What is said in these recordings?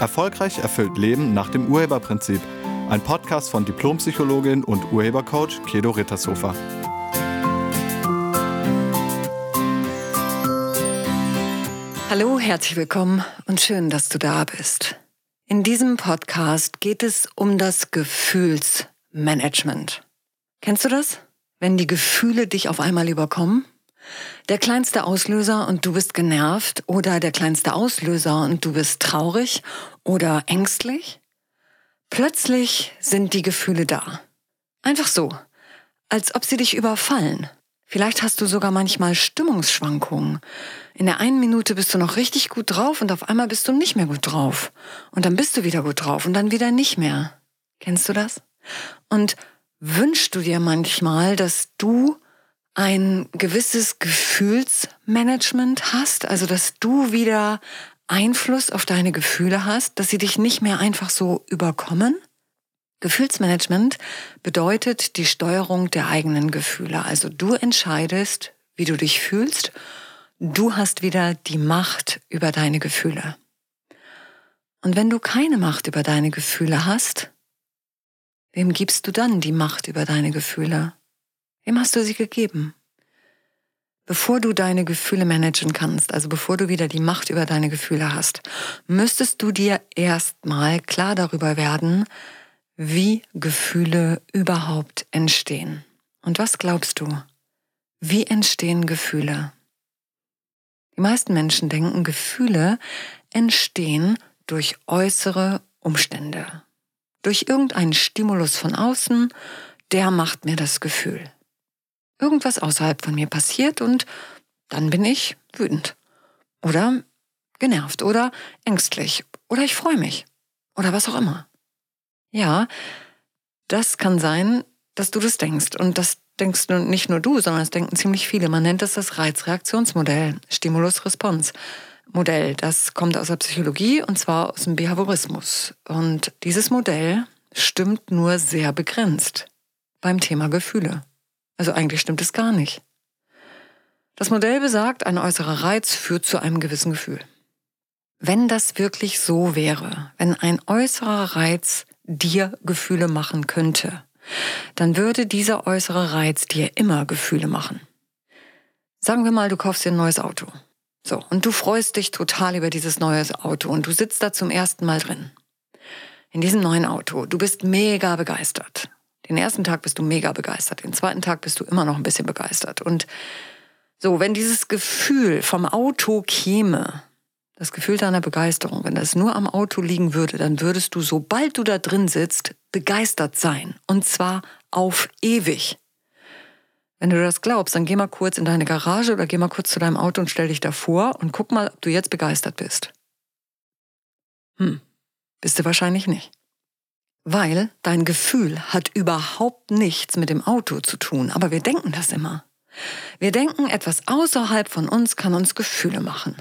Erfolgreich erfüllt Leben nach dem Urheberprinzip. Ein Podcast von Diplompsychologin und Urhebercoach Kedo Rittershofer. Hallo, herzlich willkommen und schön, dass du da bist. In diesem Podcast geht es um das Gefühlsmanagement. Kennst du das? Wenn die Gefühle dich auf einmal überkommen? Der kleinste Auslöser und du bist genervt oder der kleinste Auslöser und du bist traurig oder ängstlich? Plötzlich sind die Gefühle da. Einfach so, als ob sie dich überfallen. Vielleicht hast du sogar manchmal Stimmungsschwankungen. In der einen Minute bist du noch richtig gut drauf und auf einmal bist du nicht mehr gut drauf. Und dann bist du wieder gut drauf und dann wieder nicht mehr. Kennst du das? Und wünschst du dir manchmal, dass du ein gewisses Gefühlsmanagement hast, also dass du wieder Einfluss auf deine Gefühle hast, dass sie dich nicht mehr einfach so überkommen? Gefühlsmanagement bedeutet die Steuerung der eigenen Gefühle. Also du entscheidest, wie du dich fühlst. Du hast wieder die Macht über deine Gefühle. Und wenn du keine Macht über deine Gefühle hast, wem gibst du dann die Macht über deine Gefühle? Wem hast du sie gegeben? Bevor du deine Gefühle managen kannst, also bevor du wieder die Macht über deine Gefühle hast, müsstest du dir erstmal klar darüber werden, wie Gefühle überhaupt entstehen. Und was glaubst du? Wie entstehen Gefühle? Die meisten Menschen denken, Gefühle entstehen durch äußere Umstände. Durch irgendeinen Stimulus von außen, der macht mir das Gefühl irgendwas außerhalb von mir passiert und dann bin ich wütend oder genervt oder ängstlich oder ich freue mich oder was auch immer. Ja, das kann sein, dass du das denkst und das denkst du nicht nur du, sondern es denken ziemlich viele. Man nennt das das Reizreaktionsmodell, Stimulus-Response-Modell. Das kommt aus der Psychologie und zwar aus dem Behaviorismus. Und dieses Modell stimmt nur sehr begrenzt beim Thema Gefühle. Also eigentlich stimmt es gar nicht. Das Modell besagt, ein äußerer Reiz führt zu einem gewissen Gefühl. Wenn das wirklich so wäre, wenn ein äußerer Reiz dir Gefühle machen könnte, dann würde dieser äußere Reiz dir immer Gefühle machen. Sagen wir mal, du kaufst dir ein neues Auto. So, und du freust dich total über dieses neue Auto und du sitzt da zum ersten Mal drin. In diesem neuen Auto. Du bist mega begeistert. Den ersten Tag bist du mega begeistert, den zweiten Tag bist du immer noch ein bisschen begeistert. Und so, wenn dieses Gefühl vom Auto käme, das Gefühl deiner Begeisterung, wenn das nur am Auto liegen würde, dann würdest du, sobald du da drin sitzt, begeistert sein. Und zwar auf ewig. Wenn du das glaubst, dann geh mal kurz in deine Garage oder geh mal kurz zu deinem Auto und stell dich davor und guck mal, ob du jetzt begeistert bist. Hm, bist du wahrscheinlich nicht. Weil dein Gefühl hat überhaupt nichts mit dem Auto zu tun, aber wir denken das immer. Wir denken, etwas außerhalb von uns kann uns Gefühle machen.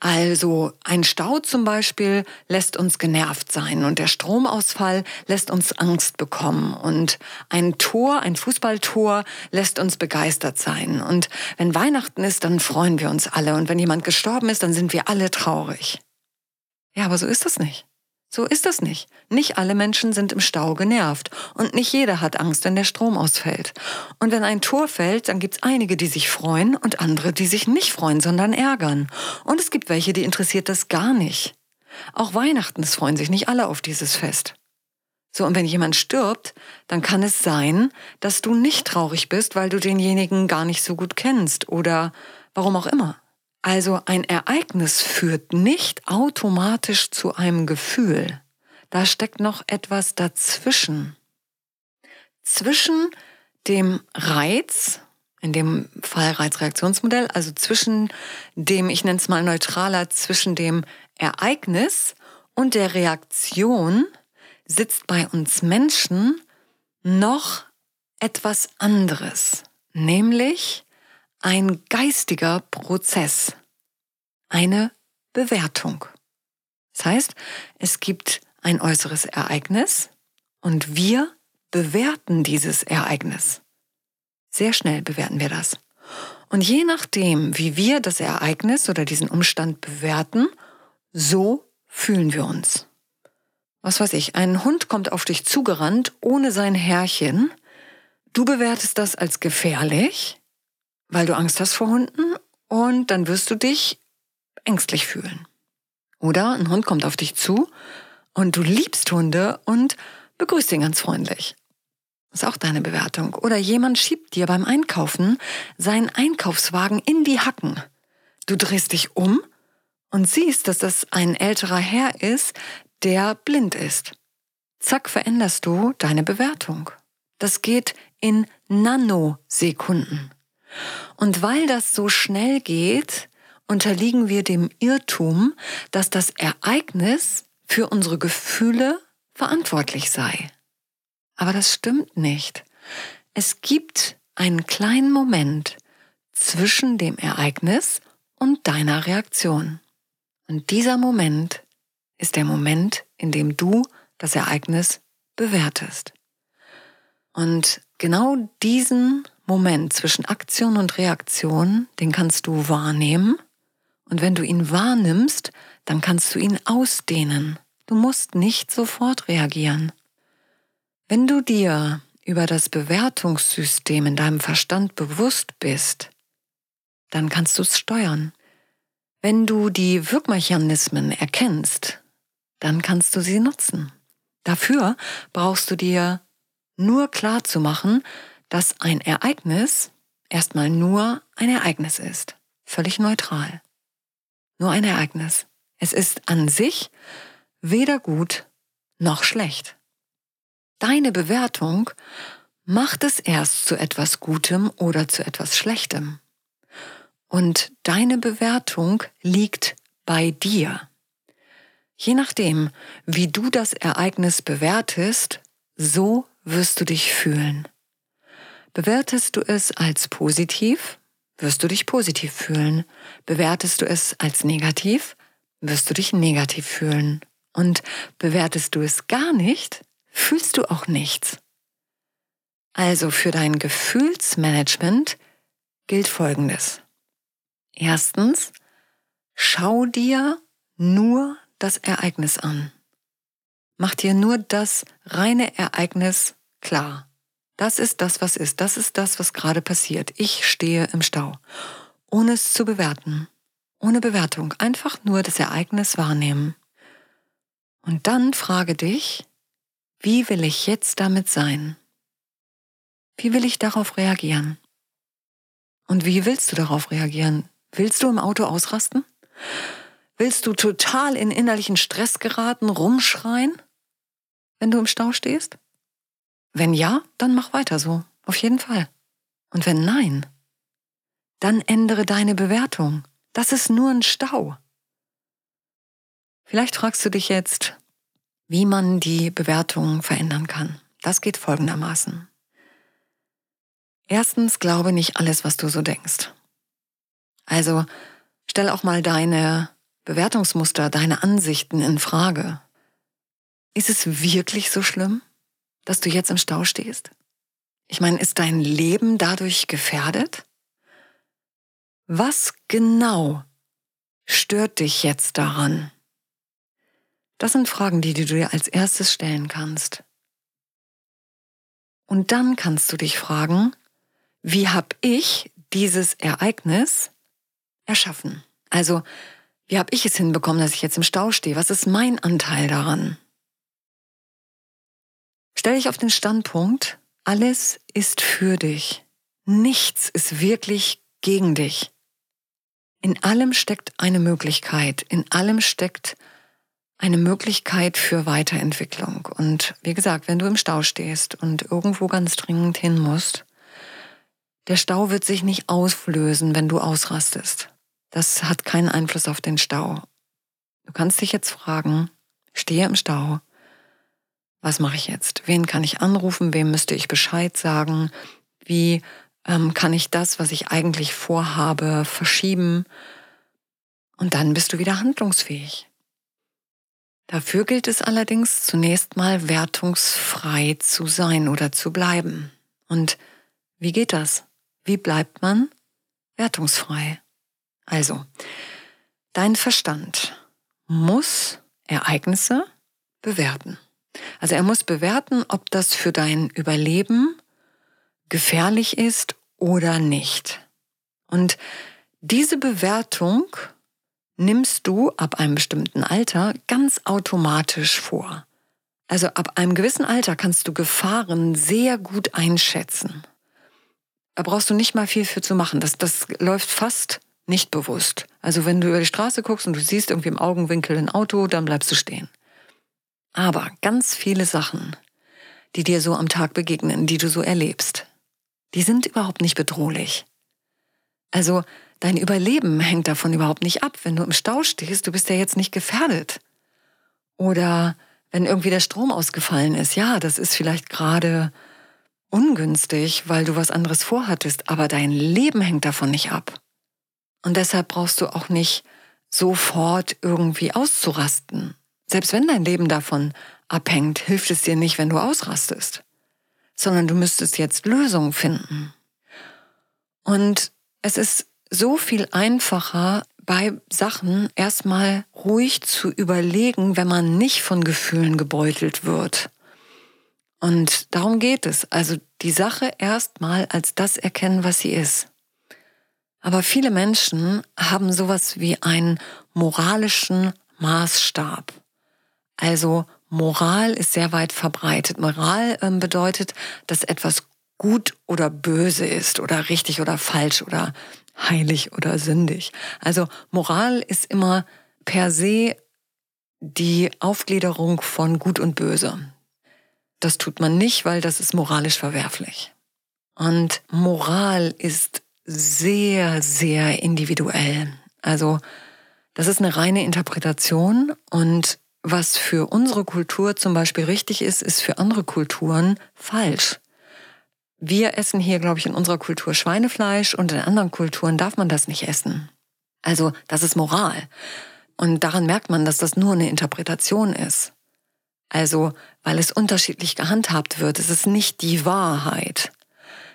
Also ein Stau zum Beispiel lässt uns genervt sein und der Stromausfall lässt uns Angst bekommen und ein Tor, ein Fußballtor lässt uns begeistert sein und wenn Weihnachten ist, dann freuen wir uns alle und wenn jemand gestorben ist, dann sind wir alle traurig. Ja, aber so ist das nicht. So ist das nicht. Nicht alle Menschen sind im Stau genervt und nicht jeder hat Angst, wenn der Strom ausfällt. Und wenn ein Tor fällt, dann gibt's einige, die sich freuen und andere, die sich nicht freuen, sondern ärgern. Und es gibt welche, die interessiert das gar nicht. Auch Weihnachten, es freuen sich nicht alle auf dieses Fest. So, und wenn jemand stirbt, dann kann es sein, dass du nicht traurig bist, weil du denjenigen gar nicht so gut kennst oder warum auch immer. Also ein Ereignis führt nicht automatisch zu einem Gefühl. Da steckt noch etwas dazwischen. Zwischen dem Reiz, in dem Fall Reizreaktionsmodell, also zwischen dem, ich nenne es mal neutraler, zwischen dem Ereignis und der Reaktion sitzt bei uns Menschen noch etwas anderes, nämlich ein geistiger Prozess, eine Bewertung. Das heißt, es gibt ein äußeres Ereignis und wir bewerten dieses Ereignis. Sehr schnell bewerten wir das. Und je nachdem, wie wir das Ereignis oder diesen Umstand bewerten, so fühlen wir uns? Was weiß ich, ein Hund kommt auf dich zugerannt ohne sein Herrchen. Du bewertest das als gefährlich, weil du Angst hast vor Hunden und dann wirst du dich ängstlich fühlen. Oder ein Hund kommt auf dich zu und du liebst Hunde und begrüßt ihn ganz freundlich. Ist auch deine Bewertung. Oder jemand schiebt dir beim Einkaufen seinen Einkaufswagen in die Hacken. Du drehst dich um und siehst, dass das ein älterer Herr ist, der blind ist. Zack, veränderst du deine Bewertung. Das geht in Nanosekunden. Und weil das so schnell geht, unterliegen wir dem Irrtum, dass das Ereignis für unsere Gefühle verantwortlich sei. Aber das stimmt nicht. Es gibt einen kleinen Moment zwischen dem Ereignis und deiner Reaktion. Und dieser Moment ist der Moment, in dem du das Ereignis bewertest. Und genau diesen Moment zwischen Aktion und Reaktion, den kannst du wahrnehmen. Und wenn du ihn wahrnimmst, dann kannst du ihn ausdehnen. Du musst nicht sofort reagieren. Wenn du dir über das Bewertungssystem in deinem Verstand bewusst bist, dann kannst du es steuern. Wenn du die Wirkmechanismen erkennst, dann kannst du sie nutzen. Dafür brauchst du dir nur klar zu machen, dass ein Ereignis erstmal nur ein Ereignis ist. Völlig neutral. Nur ein Ereignis. Es ist an sich weder gut noch schlecht. Deine Bewertung macht es erst zu etwas Gutem oder zu etwas Schlechtem. Und deine Bewertung liegt bei dir. Je nachdem, wie du das Ereignis bewertest, so wirst du dich fühlen. Bewertest du es als positiv, wirst du dich positiv fühlen. Bewertest du es als negativ, wirst du dich negativ fühlen. Und bewertest du es gar nicht, fühlst du auch nichts. Also für dein Gefühlsmanagement gilt Folgendes. Erstens, schau dir nur das Ereignis an. Mach dir nur das reine Ereignis klar. Das ist das, was ist. Das ist das, was gerade passiert. Ich stehe im Stau. Ohne es zu bewerten. Ohne Bewertung. Einfach nur das Ereignis wahrnehmen. Und dann frage dich, wie will ich jetzt damit sein? Wie will ich darauf reagieren? Und wie willst du darauf reagieren? Willst du im Auto ausrasten? Willst du total in innerlichen Stress geraten, rumschreien, wenn du im Stau stehst? Wenn ja, dann mach weiter so, auf jeden Fall. Und wenn nein, dann ändere deine Bewertung. Das ist nur ein Stau. Vielleicht fragst du dich jetzt, wie man die Bewertung verändern kann. Das geht folgendermaßen. Erstens, glaube nicht alles, was du so denkst. Also stell auch mal deine Bewertungsmuster, deine Ansichten in Frage. Ist es wirklich so schlimm, dass du jetzt im Stau stehst? Ich meine, ist dein Leben dadurch gefährdet? Was genau stört dich jetzt daran? Das sind Fragen, die du dir als erstes stellen kannst. Und dann kannst du dich fragen, wie habe ich dieses Ereignis erschaffen? Also, wie habe ich es hinbekommen, dass ich jetzt im Stau stehe? Was ist mein Anteil daran? Stell dich auf den Standpunkt, alles ist für dich. Nichts ist wirklich gegen dich. In allem steckt eine Möglichkeit, in allem steckt eine Möglichkeit für Weiterentwicklung. Und wie gesagt, wenn du im Stau stehst und irgendwo ganz dringend hin musst, der Stau wird sich nicht auflösen, wenn du ausrastest. Das hat keinen Einfluss auf den Stau. Du kannst dich jetzt fragen, stehe im Stau, was mache ich jetzt? Wen kann ich anrufen? Wem müsste ich Bescheid sagen? Wie ähm, kann ich das, was ich eigentlich vorhabe, verschieben? Und dann bist du wieder handlungsfähig. Dafür gilt es allerdings zunächst mal wertungsfrei zu sein oder zu bleiben. Und wie geht das? Wie bleibt man wertungsfrei? Also, dein Verstand muss Ereignisse bewerten. Also er muss bewerten, ob das für dein Überleben gefährlich ist oder nicht. Und diese Bewertung nimmst du ab einem bestimmten Alter ganz automatisch vor. Also ab einem gewissen Alter kannst du Gefahren sehr gut einschätzen. Da brauchst du nicht mal viel für zu machen. Das, das läuft fast nicht bewusst. Also wenn du über die Straße guckst und du siehst irgendwie im Augenwinkel ein Auto, dann bleibst du stehen. Aber ganz viele Sachen, die dir so am Tag begegnen, die du so erlebst, die sind überhaupt nicht bedrohlich. Also dein Überleben hängt davon überhaupt nicht ab. Wenn du im Stau stehst, du bist ja jetzt nicht gefährdet. Oder wenn irgendwie der Strom ausgefallen ist, ja, das ist vielleicht gerade ungünstig, weil du was anderes vorhattest, aber dein Leben hängt davon nicht ab. Und deshalb brauchst du auch nicht sofort irgendwie auszurasten. Selbst wenn dein Leben davon abhängt, hilft es dir nicht, wenn du ausrastest, sondern du müsstest jetzt Lösungen finden. Und es ist so viel einfacher, bei Sachen erstmal ruhig zu überlegen, wenn man nicht von Gefühlen gebeutelt wird. Und darum geht es. Also die Sache erstmal als das erkennen, was sie ist. Aber viele Menschen haben sowas wie einen moralischen Maßstab. Also Moral ist sehr weit verbreitet. Moral ähm, bedeutet, dass etwas gut oder böse ist oder richtig oder falsch oder heilig oder sündig. Also Moral ist immer per se die Aufgliederung von gut und böse. Das tut man nicht, weil das ist moralisch verwerflich. Und Moral ist sehr, sehr individuell. Also das ist eine reine Interpretation und was für unsere Kultur zum Beispiel richtig ist, ist für andere Kulturen falsch. Wir essen hier, glaube ich, in unserer Kultur Schweinefleisch und in anderen Kulturen darf man das nicht essen. Also das ist Moral. Und daran merkt man, dass das nur eine Interpretation ist. Also, weil es unterschiedlich gehandhabt wird, es ist nicht die Wahrheit.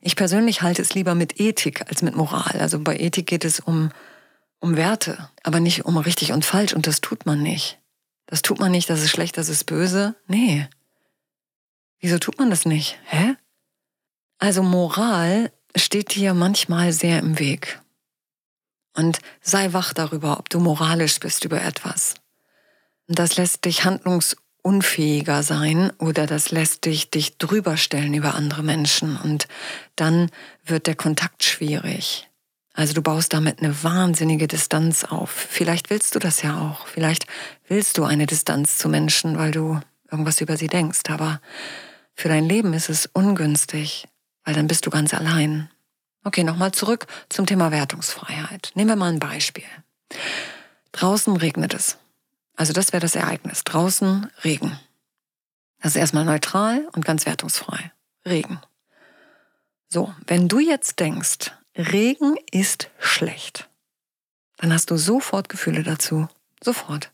Ich persönlich halte es lieber mit Ethik als mit Moral. Also bei Ethik geht es um, um Werte, aber nicht um richtig und falsch und das tut man nicht. Das tut man nicht, das ist schlecht, das ist böse. Nee. Wieso tut man das nicht? Hä? Also Moral steht dir manchmal sehr im Weg. Und sei wach darüber, ob du moralisch bist über etwas. Das lässt dich handlungsunfähiger sein oder das lässt dich dich drüber stellen über andere Menschen und dann wird der Kontakt schwierig. Also du baust damit eine wahnsinnige Distanz auf. Vielleicht willst du das ja auch. Vielleicht willst du eine Distanz zu Menschen, weil du irgendwas über sie denkst. Aber für dein Leben ist es ungünstig weil dann bist du ganz allein. Okay, nochmal zurück zum Thema Wertungsfreiheit. Nehmen wir mal ein Beispiel. Draußen regnet es. Also das wäre das Ereignis. Draußen Regen. Das ist erstmal neutral und ganz wertungsfrei. Regen. So, wenn du jetzt denkst, Regen ist schlecht, dann hast du sofort Gefühle dazu. Sofort.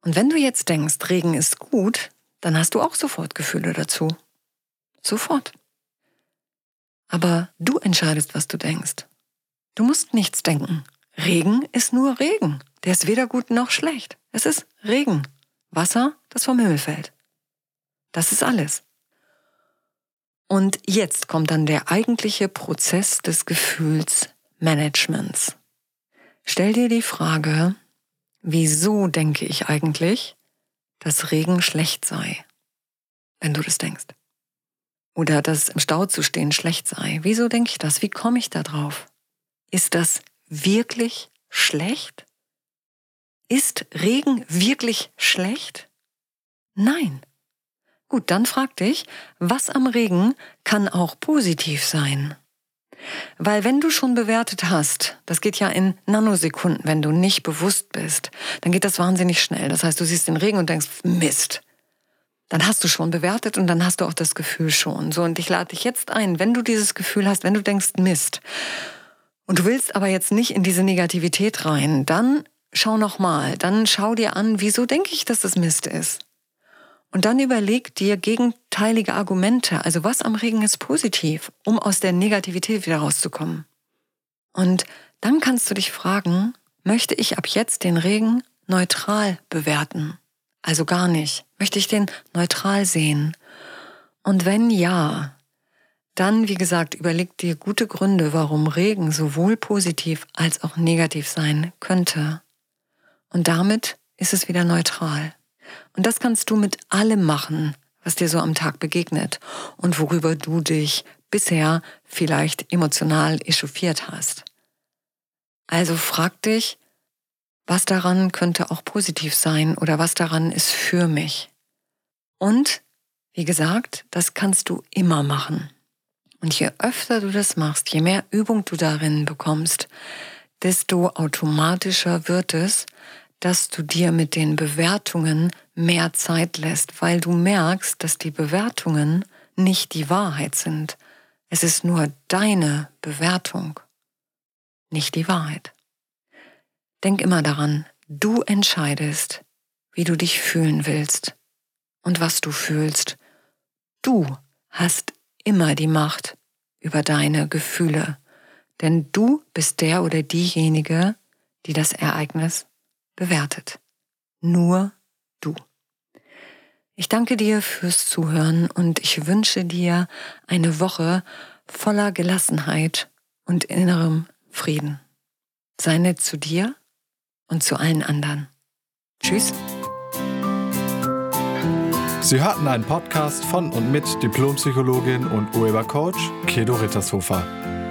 Und wenn du jetzt denkst, Regen ist gut, dann hast du auch sofort Gefühle dazu. Sofort. Aber du entscheidest, was du denkst. Du musst nichts denken. Regen ist nur Regen. Der ist weder gut noch schlecht. Es ist Regen. Wasser, das vom Himmel fällt. Das ist alles. Und jetzt kommt dann der eigentliche Prozess des Gefühlsmanagements. Stell dir die Frage, wieso denke ich eigentlich, dass Regen schlecht sei, wenn du das denkst? Oder dass im Stau zu stehen schlecht sei. Wieso denke ich das? Wie komme ich da drauf? Ist das wirklich schlecht? Ist Regen wirklich schlecht? Nein. Gut, dann frag dich, was am Regen kann auch positiv sein? Weil wenn du schon bewertet hast, das geht ja in Nanosekunden, wenn du nicht bewusst bist, dann geht das wahnsinnig schnell. Das heißt, du siehst den Regen und denkst, Mist, dann hast du schon bewertet und dann hast du auch das Gefühl schon. So, und ich lade dich jetzt ein, wenn du dieses Gefühl hast, wenn du denkst, Mist, und du willst aber jetzt nicht in diese Negativität rein, dann schau nochmal, dann schau dir an, wieso denke ich, dass das Mist ist. Und dann überleg dir gegenteilige Argumente, also was am Regen ist positiv, um aus der Negativität wieder rauszukommen. Und dann kannst du dich fragen, möchte ich ab jetzt den Regen neutral bewerten? Also gar nicht. Möchte ich den neutral sehen? Und wenn ja, dann, wie gesagt, überleg dir gute Gründe, warum Regen sowohl positiv als auch negativ sein könnte. Und damit ist es wieder neutral. Und das kannst du mit allem machen, was dir so am Tag begegnet und worüber du dich bisher vielleicht emotional echauffiert hast. Also frag dich, was daran könnte auch positiv sein oder was daran ist für mich. Und, wie gesagt, das kannst du immer machen. Und je öfter du das machst, je mehr Übung du darin bekommst, desto automatischer wird es, dass du dir mit den Bewertungen mehr Zeit lässt, weil du merkst, dass die Bewertungen nicht die Wahrheit sind. Es ist nur deine Bewertung, nicht die Wahrheit. Denk immer daran, du entscheidest, wie du dich fühlen willst und was du fühlst. Du hast immer die Macht über deine Gefühle, denn du bist der oder diejenige, die das Ereignis bewertet. Nur. Ich danke dir fürs Zuhören und ich wünsche dir eine Woche voller Gelassenheit und innerem Frieden. Sei nett zu dir und zu allen anderen. Tschüss. Sie hörten einen Podcast von und mit Diplompsychologin und Urhebercoach Kedo Rittershofer.